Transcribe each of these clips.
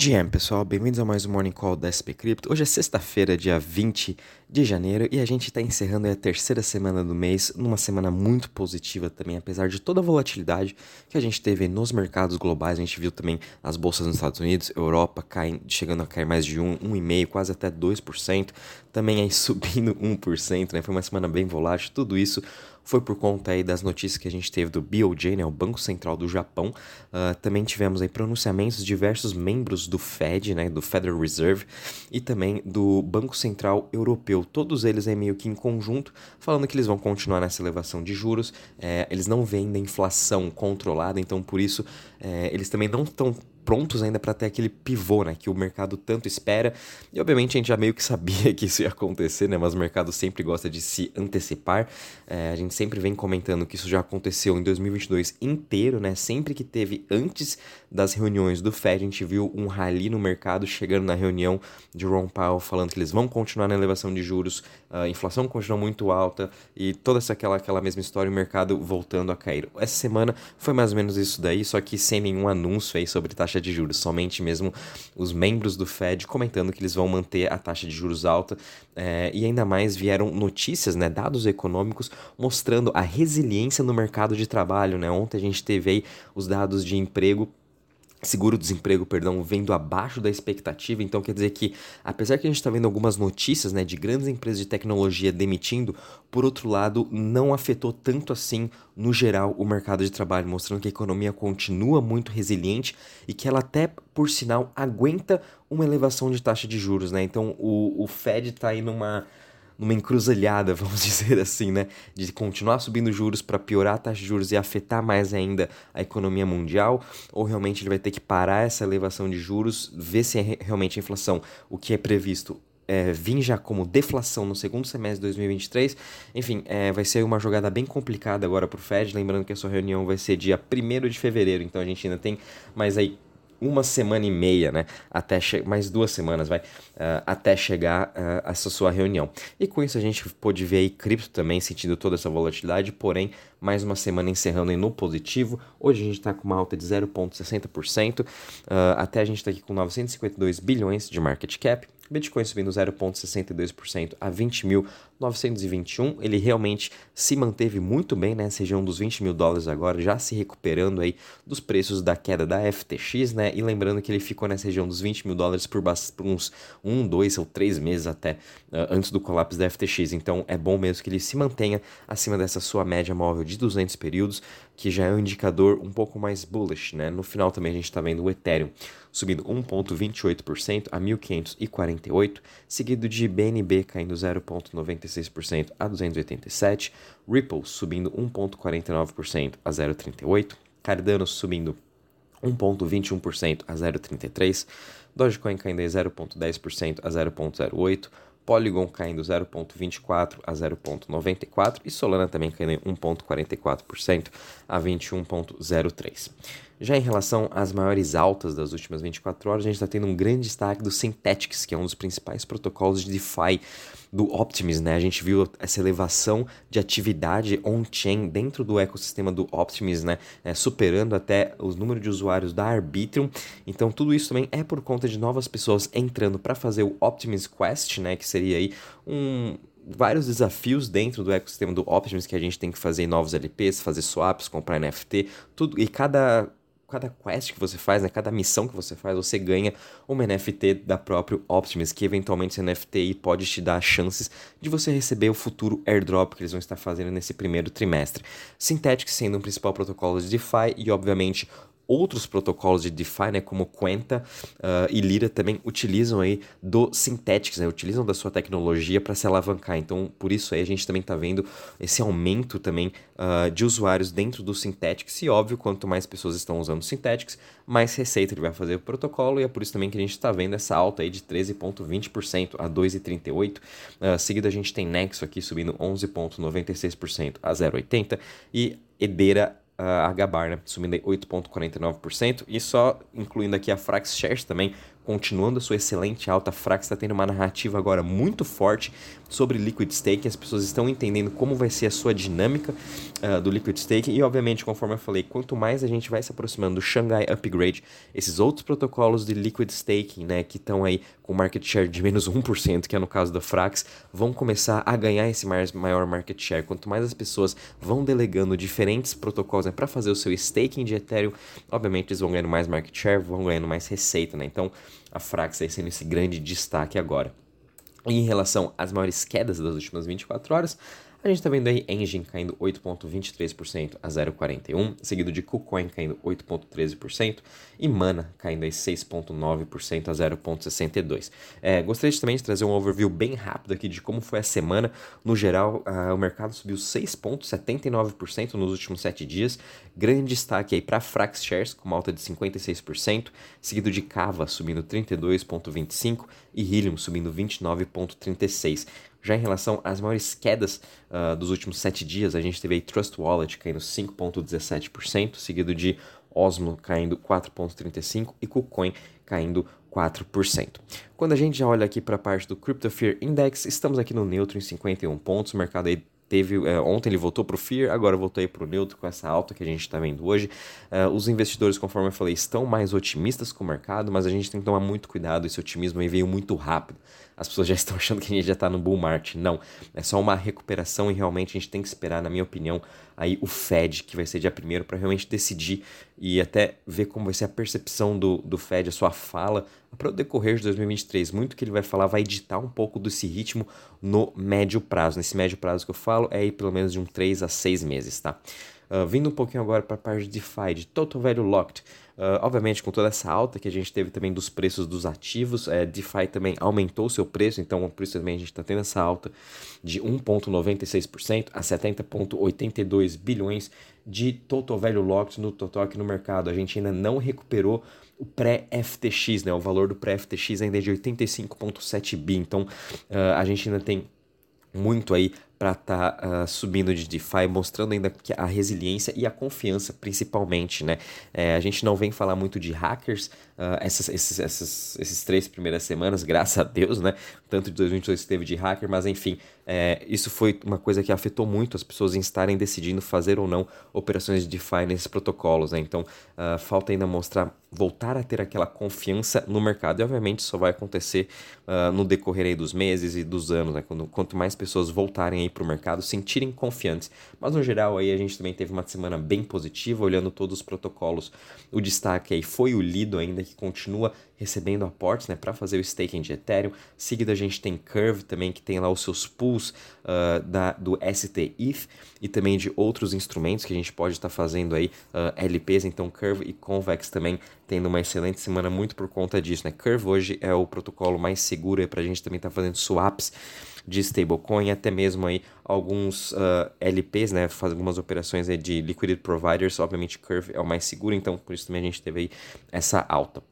GM, pessoal, bem-vindos a mais um Morning Call da SP Crypto. Hoje é sexta-feira, dia 20 de janeiro, e a gente está encerrando a terceira semana do mês, numa semana muito positiva também, apesar de toda a volatilidade que a gente teve nos mercados globais. A gente viu também as bolsas nos Estados Unidos, Europa caindo, chegando a cair mais de 1, 1,5%, quase até 2%, também aí subindo 1%, né? Foi uma semana bem volátil, tudo isso foi por conta aí das notícias que a gente teve do BOJ, né, o Banco Central do Japão. Uh, também tivemos aí pronunciamentos de diversos membros do Fed, né, do Federal Reserve, e também do Banco Central Europeu. Todos eles aí meio que em conjunto, falando que eles vão continuar nessa elevação de juros. É, eles não veem a inflação controlada, então por isso é, eles também não estão prontos ainda para ter aquele pivô, né, que o mercado tanto espera. E obviamente a gente já meio que sabia que isso ia acontecer, né, mas o mercado sempre gosta de se antecipar. É, a gente sempre vem comentando que isso já aconteceu em 2022 inteiro, né, sempre que teve antes das reuniões do Fed, a gente viu um rally no mercado chegando na reunião de Ron Powell falando que eles vão continuar na elevação de juros, a inflação continua muito alta e toda essa aquela, aquela mesma história, o mercado voltando a cair. Essa semana foi mais ou menos isso daí, só que sem nenhum anúncio aí sobre taxa taxa de juros, somente mesmo os membros do Fed comentando que eles vão manter a taxa de juros alta é, e ainda mais vieram notícias, né, dados econômicos mostrando a resiliência no mercado de trabalho. Né? Ontem a gente teve aí os dados de emprego seguro-desemprego, perdão, vendo abaixo da expectativa. Então quer dizer que, apesar que a gente está vendo algumas notícias né, de grandes empresas de tecnologia demitindo, por outro lado, não afetou tanto assim, no geral, o mercado de trabalho, mostrando que a economia continua muito resiliente e que ela até, por sinal, aguenta uma elevação de taxa de juros. Né? Então o, o Fed está aí numa numa encruzilhada, vamos dizer assim, né? De continuar subindo juros para piorar a taxa de juros e afetar mais ainda a economia mundial, ou realmente ele vai ter que parar essa elevação de juros, ver se é realmente a inflação, o que é previsto, é, vir já como deflação no segundo semestre de 2023. Enfim, é, vai ser uma jogada bem complicada agora para o Fed. Lembrando que a sua reunião vai ser dia 1 de fevereiro, então a gente ainda tem mais aí uma semana e meia, né? Até mais duas semanas, vai, uh, até chegar uh, essa sua reunião. E com isso a gente pôde ver aí cripto também sentindo toda essa volatilidade, porém, mais uma semana encerrando no positivo. Hoje a gente está com uma alta de 0,60%, uh, até a gente está aqui com 952 bilhões de market cap. Bitcoin subindo 0,62% a 20.921. Ele realmente se manteve muito bem nessa região dos 20 mil dólares agora, já se recuperando aí dos preços da queda da FTX, né? E lembrando que ele ficou nessa região dos 20 mil dólares por, por uns 1, 2 ou 3 meses até uh, antes do colapso da FTX. Então é bom mesmo que ele se mantenha acima dessa sua média móvel de 200 períodos, que já é um indicador um pouco mais bullish, né? No final também a gente está vendo o Ethereum subindo 1,28% a 1.548, seguido de BNB caindo 0,96% a 287, Ripple subindo 1,49% a 0,38, Cardano subindo 1,21% a 0,33, Dogecoin caindo 0,10% a 0,08%, Polygon caindo 0,24 a 0,94 e Solana também caindo 1,44% a 21,03. Já em relação às maiores altas das últimas 24 horas, a gente está tendo um grande destaque do Synthetix, que é um dos principais protocolos de DeFi do Optimism, né? A gente viu essa elevação de atividade on-chain dentro do ecossistema do Optimism, né? É, superando até os números de usuários da Arbitrum. Então, tudo isso também é por conta de novas pessoas entrando para fazer o Optimism Quest, né? Que seria aí um, vários desafios dentro do ecossistema do Optimism que a gente tem que fazer novos LPs, fazer swaps, comprar NFT, tudo e cada cada quest que você faz, né, cada missão que você faz, você ganha uma NFT da própria Optimus, que eventualmente esse NFT pode te dar chances de você receber o futuro airdrop que eles vão estar fazendo nesse primeiro trimestre. Synthetic sendo um principal protocolo de DeFi e, obviamente, outros protocolos de DeFi, né, como Quenta uh, e Lira também utilizam aí do Synthetics, né, utilizam da sua tecnologia para se alavancar. Então, por isso aí a gente também está vendo esse aumento também uh, de usuários dentro do Synthetics e óbvio, quanto mais pessoas estão usando o Synthetics, mais receita ele vai fazer o protocolo e é por isso também que a gente está vendo essa alta aí de 13,20% a 2,38%. Uh, seguido a gente tem Nexo aqui subindo 11,96% a 0,80% e Edera a Gabar, né, subindo 8,49%, e só incluindo aqui a Frax Shares também, continuando a sua excelente alta. A Frax está tendo uma narrativa agora muito forte sobre liquid staking. As pessoas estão entendendo como vai ser a sua dinâmica uh, do liquid staking e, obviamente, conforme eu falei, quanto mais a gente vai se aproximando do Shanghai Upgrade, esses outros protocolos de liquid staking, né, que estão aí com market share de menos 1%, que é no caso da Frax, vão começar a ganhar esse maior market share. Quanto mais as pessoas vão delegando diferentes protocolos né, para fazer o seu staking de Ethereum, obviamente eles vão ganhando mais market share, vão ganhando mais receita, né? Então, a Frax aí sendo esse grande destaque agora. Em relação às maiores quedas das últimas 24 horas, a gente está vendo aí Engine caindo 8,23% a 0,41%, seguido de KuCoin caindo 8,13% e Mana caindo aí 6,9% a 0,62%. É, gostaria também de trazer um overview bem rápido aqui de como foi a semana. No geral, uh, o mercado subiu 6,79% nos últimos 7 dias. Grande destaque aí para Frax Shares, com uma alta de 56%, seguido de Kava subindo 32,25% e Helium subindo 29,36%. Já em relação às maiores quedas uh, dos últimos sete dias, a gente teve aí Trust Wallet caindo 5,17%, seguido de Osmo caindo 4,35% e KuCoin caindo 4%. Quando a gente já olha aqui para a parte do Crypto Fear Index, estamos aqui no neutro em 51 pontos, o mercado aí teve é, ontem ele voltou para o Fear, agora voltou para o neutro com essa alta que a gente está vendo hoje. Uh, os investidores, conforme eu falei, estão mais otimistas com o mercado, mas a gente tem que tomar muito cuidado. Esse otimismo aí veio muito rápido. As pessoas já estão achando que a gente já está no bull market. Não, é só uma recuperação e realmente a gente tem que esperar, na minha opinião, aí o Fed, que vai ser dia primeiro, para realmente decidir e até ver como vai ser a percepção do, do Fed, a sua fala para o decorrer de 2023. Muito que ele vai falar vai editar um pouco desse ritmo no médio prazo. Nesse médio prazo que eu falo é aí pelo menos de um 3 a 6 meses, tá? Uh, vindo um pouquinho agora para a parte de DeFi, de Total Value Locked. Uh, obviamente, com toda essa alta que a gente teve também dos preços dos ativos, é, DeFi também aumentou o seu preço, então por isso também a gente está tendo essa alta de 1,96% a 70,82 bilhões de Total Value Locked no Total aqui no mercado. A gente ainda não recuperou o pré-FTX, né? O valor do pré-FTX ainda é de 85,7 bi, então uh, a gente ainda tem muito aí para estar tá, uh, subindo de DeFi, mostrando ainda a resiliência e a confiança, principalmente, né? É, a gente não vem falar muito de hackers uh, essas, esses, essas, esses três primeiras semanas, graças a Deus, né? Tanto de 2022 teve de hacker, mas enfim, é, isso foi uma coisa que afetou muito as pessoas em estarem decidindo fazer ou não operações de DeFi nesses protocolos, né? Então, uh, falta ainda mostrar, voltar a ter aquela confiança no mercado, e obviamente isso vai acontecer no decorrer aí dos meses e dos anos, né? Quando, quanto mais pessoas voltarem para o mercado, sentirem confiantes. Mas no geral aí a gente também teve uma semana bem positiva, olhando todos os protocolos. O destaque aí foi o Lido ainda, que continua recebendo aportes né, para fazer o staking de Ethereum. Seguido a gente tem Curve também, que tem lá os seus pools uh, da, do STETH e também de outros instrumentos que a gente pode estar tá fazendo aí, uh, LPs, então Curve e Convex também tendo uma excelente semana muito por conta disso. Né? Curve hoje é o protocolo mais seguro para a gente também estar tá fazendo swaps de stablecoin, até mesmo aí alguns uh, LPs, né, faz algumas operações aí de liquidity providers, obviamente Curve é o mais seguro, então por isso também a gente teve aí essa alta.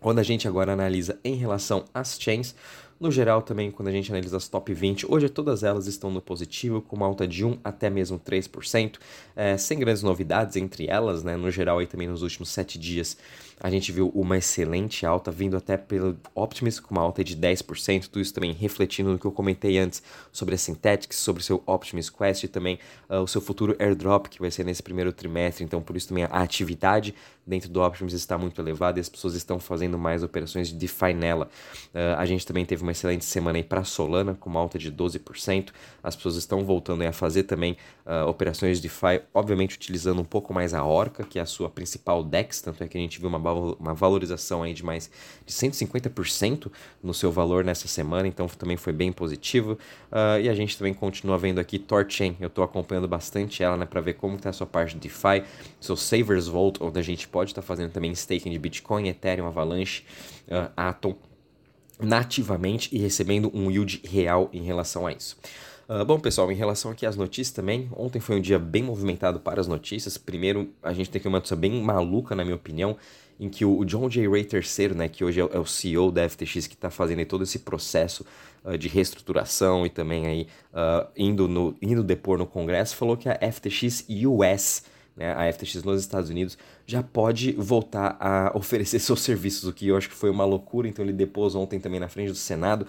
Quando a gente agora analisa em relação às chains, no geral, também, quando a gente analisa as top 20, hoje todas elas estão no positivo, com uma alta de 1 até mesmo 3%, é, sem grandes novidades entre elas, né? No geral, aí também nos últimos 7 dias, a gente viu uma excelente alta, vindo até pelo Optimus, com uma alta de 10%, tudo isso também refletindo no que eu comentei antes sobre a Synthetics, sobre o seu Optimus Quest e também uh, o seu futuro airdrop, que vai ser nesse primeiro trimestre, então por isso também a atividade dentro do Optimus está muito elevada e as pessoas estão fazendo mais operações de DeFi nela. Uh, a gente também teve uma excelente semana aí para Solana, com uma alta de 12%. As pessoas estão voltando a fazer também uh, operações de DeFi, obviamente utilizando um pouco mais a Orca, que é a sua principal DEX, tanto é que a gente viu uma, uma valorização aí de mais de 150% no seu valor nessa semana, então também foi bem positivo. Uh, e a gente também continua vendo aqui Torchain, eu estou acompanhando bastante ela, né, para ver como está a sua parte de DeFi, seu Savers Vault, onde a gente pode estar tá fazendo também staking de Bitcoin, Ethereum, Avalanche, uh, Atom, nativamente e recebendo um yield real em relação a isso. Uh, bom, pessoal, em relação aqui às notícias também, ontem foi um dia bem movimentado para as notícias. Primeiro, a gente tem aqui uma notícia bem maluca, na minha opinião, em que o John J. Ray III, né, que hoje é o CEO da FTX, que está fazendo todo esse processo uh, de reestruturação e também aí uh, indo, no, indo depor no Congresso, falou que a FTX US né, a FTX nos Estados Unidos, já pode voltar a oferecer seus serviços, o que eu acho que foi uma loucura. Então ele depôs ontem também na frente do Senado,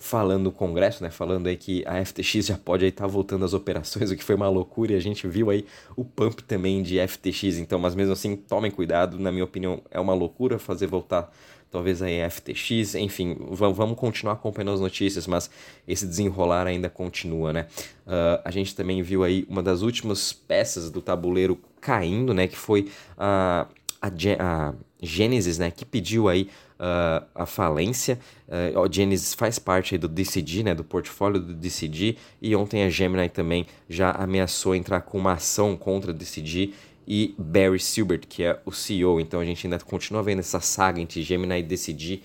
falando no Congresso, né, falando aí que a FTX já pode estar tá voltando às operações, o que foi uma loucura. E a gente viu aí o pump também de FTX. Então, mas mesmo assim, tomem cuidado. Na minha opinião, é uma loucura fazer voltar talvez aí FTX, enfim, vamos continuar acompanhando as notícias, mas esse desenrolar ainda continua, né? Uh, a gente também viu aí uma das últimas peças do tabuleiro caindo, né? Que foi a, a, a Genesis, né? Que pediu aí uh, a falência. Uh, a Genesis faz parte do DCG, né? Do portfólio do DCG. E ontem a Gemini também já ameaçou entrar com uma ação contra o DCG e Barry Silbert, que é o CEO. Então a gente ainda continua vendo essa saga entre Gemini e DCG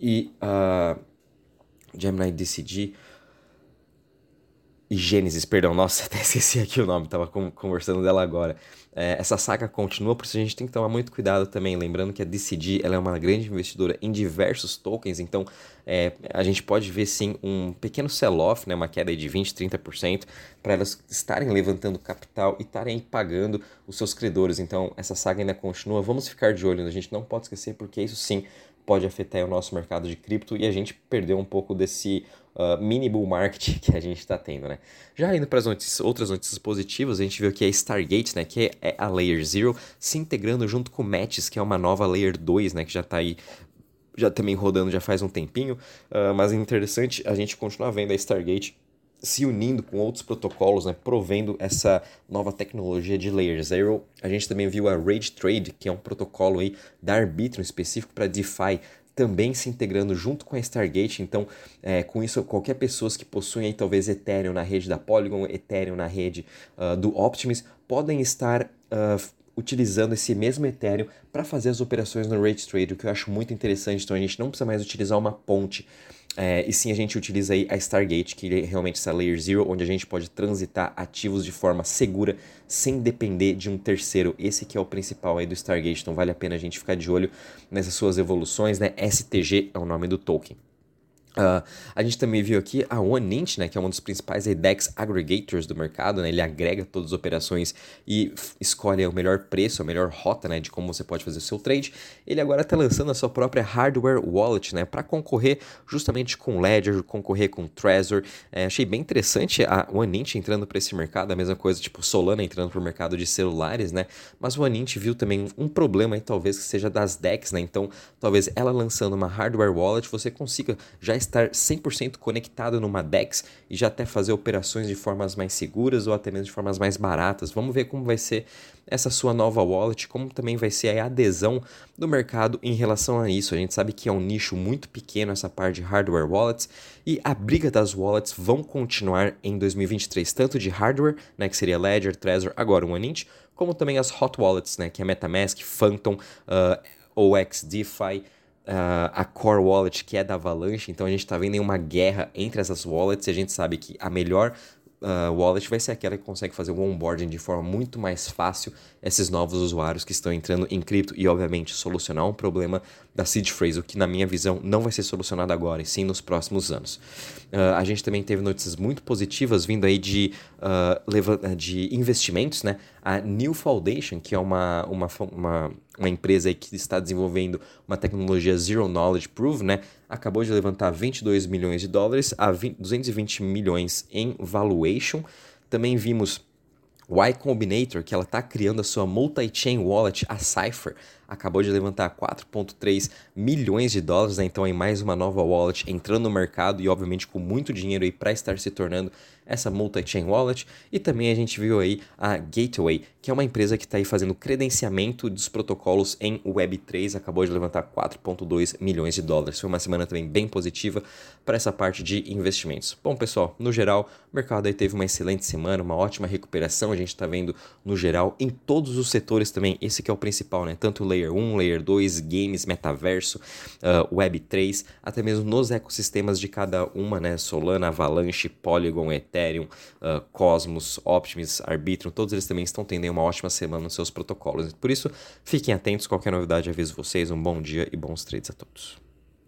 e uh, Gemini e DCG e Gênesis, perdão, nossa, até esqueci aqui o nome, tava conversando dela agora. É, essa saga continua, por isso a gente tem que tomar muito cuidado também, lembrando que a DCG ela é uma grande investidora em diversos tokens, então é, a gente pode ver sim um pequeno sell-off, né, uma queda de 20, 30%, para elas estarem levantando capital e estarem pagando os seus credores. Então essa saga ainda continua, vamos ficar de olho, a gente não pode esquecer, porque isso sim pode afetar o nosso mercado de cripto e a gente perdeu um pouco desse uh, mini bull market que a gente está tendo, né? Já indo para as notícias, outras notícias positivas, a gente viu que a Stargate, né, que é a Layer Zero, se integrando junto com o Matches, que é uma nova Layer 2, né, que já está aí já também rodando já faz um tempinho, uh, mas é interessante a gente continuar vendo a Stargate se unindo com outros protocolos, né, provendo essa nova tecnologia de Layer Zero. A gente também viu a Rage Trade, que é um protocolo aí da Arbitrum específico para DeFi, também se integrando junto com a Stargate. Então, é, com isso, qualquer pessoa que possuem aí, talvez Ethereum na rede da Polygon, Ethereum na rede uh, do Optimus, podem estar uh, utilizando esse mesmo Ethereum para fazer as operações no Rate Trade, o que eu acho muito interessante. Então, a gente não precisa mais utilizar uma ponte é, e sim a gente utiliza aí a Stargate, que é realmente essa Layer Zero, onde a gente pode transitar ativos de forma segura, sem depender de um terceiro. Esse que é o principal aí do Stargate, então vale a pena a gente ficar de olho nessas suas evoluções, né? STG é o nome do token. Uh, a gente também viu aqui a OneInt, né, que é um dos principais DEX aggregators do mercado, né, ele agrega todas as operações e escolhe o melhor preço, a melhor rota né, de como você pode fazer o seu trade. Ele agora está lançando a sua própria hardware wallet né, para concorrer justamente com Ledger, concorrer com Trezor. É, achei bem interessante a OneInt entrando para esse mercado, a mesma coisa tipo Solana entrando para o mercado de celulares, né, mas OneInt viu também um problema aí, talvez que seja das DEX, né, então talvez ela lançando uma hardware wallet você consiga já estar 100% conectado numa DEX e já até fazer operações de formas mais seguras ou até mesmo de formas mais baratas. Vamos ver como vai ser essa sua nova wallet, como também vai ser a adesão do mercado em relação a isso. A gente sabe que é um nicho muito pequeno essa parte de hardware wallets e a briga das wallets vão continuar em 2023, tanto de hardware, né, que seria Ledger, Trezor, agora o OneInt, como também as hot wallets, né, que é MetaMask, Phantom, uh, OX, DeFi, Uh, a Core Wallet, que é da Avalanche. Então a gente está vendo uma guerra entre essas wallets e a gente sabe que a melhor uh, wallet vai ser aquela que consegue fazer o onboarding de forma muito mais fácil esses novos usuários que estão entrando em cripto e, obviamente, solucionar um problema da seed phrase, o que, na minha visão, não vai ser solucionado agora, e sim nos próximos anos. Uh, a gente também teve notícias muito positivas vindo aí de, uh, de investimentos, né? A New Foundation, que é uma, uma, uma, uma empresa que está desenvolvendo uma tecnologia Zero Knowledge Proof, né? Acabou de levantar 22 milhões de dólares a 20, 220 milhões em valuation. Também vimos Y Combinator, que ela está criando a sua multi-chain wallet, a Cypher, acabou de levantar 4,3 milhões de dólares, né? então é mais uma nova wallet entrando no mercado e obviamente com muito dinheiro aí para estar se tornando essa multi-chain wallet. E também a gente viu aí a Gateway, que é uma empresa que está aí fazendo credenciamento dos protocolos em Web3, acabou de levantar 4,2 milhões de dólares. Foi uma semana também bem positiva para essa parte de investimentos. Bom, pessoal, no geral, o mercado aí teve uma excelente semana, uma ótima recuperação. A gente está vendo no geral em todos os setores também. Esse que é o principal, né? Tanto Layer 1, Layer 2, games, metaverso, uh, Web3, até mesmo nos ecossistemas de cada uma, né? Solana, Avalanche, Polygon, Ethereum, uh, Cosmos, Optimus, Arbitrum, todos eles também estão tendo uma ótima semana nos seus protocolos. Por isso, fiquem atentos, qualquer novidade aviso vocês. Um bom dia e bons trades a todos.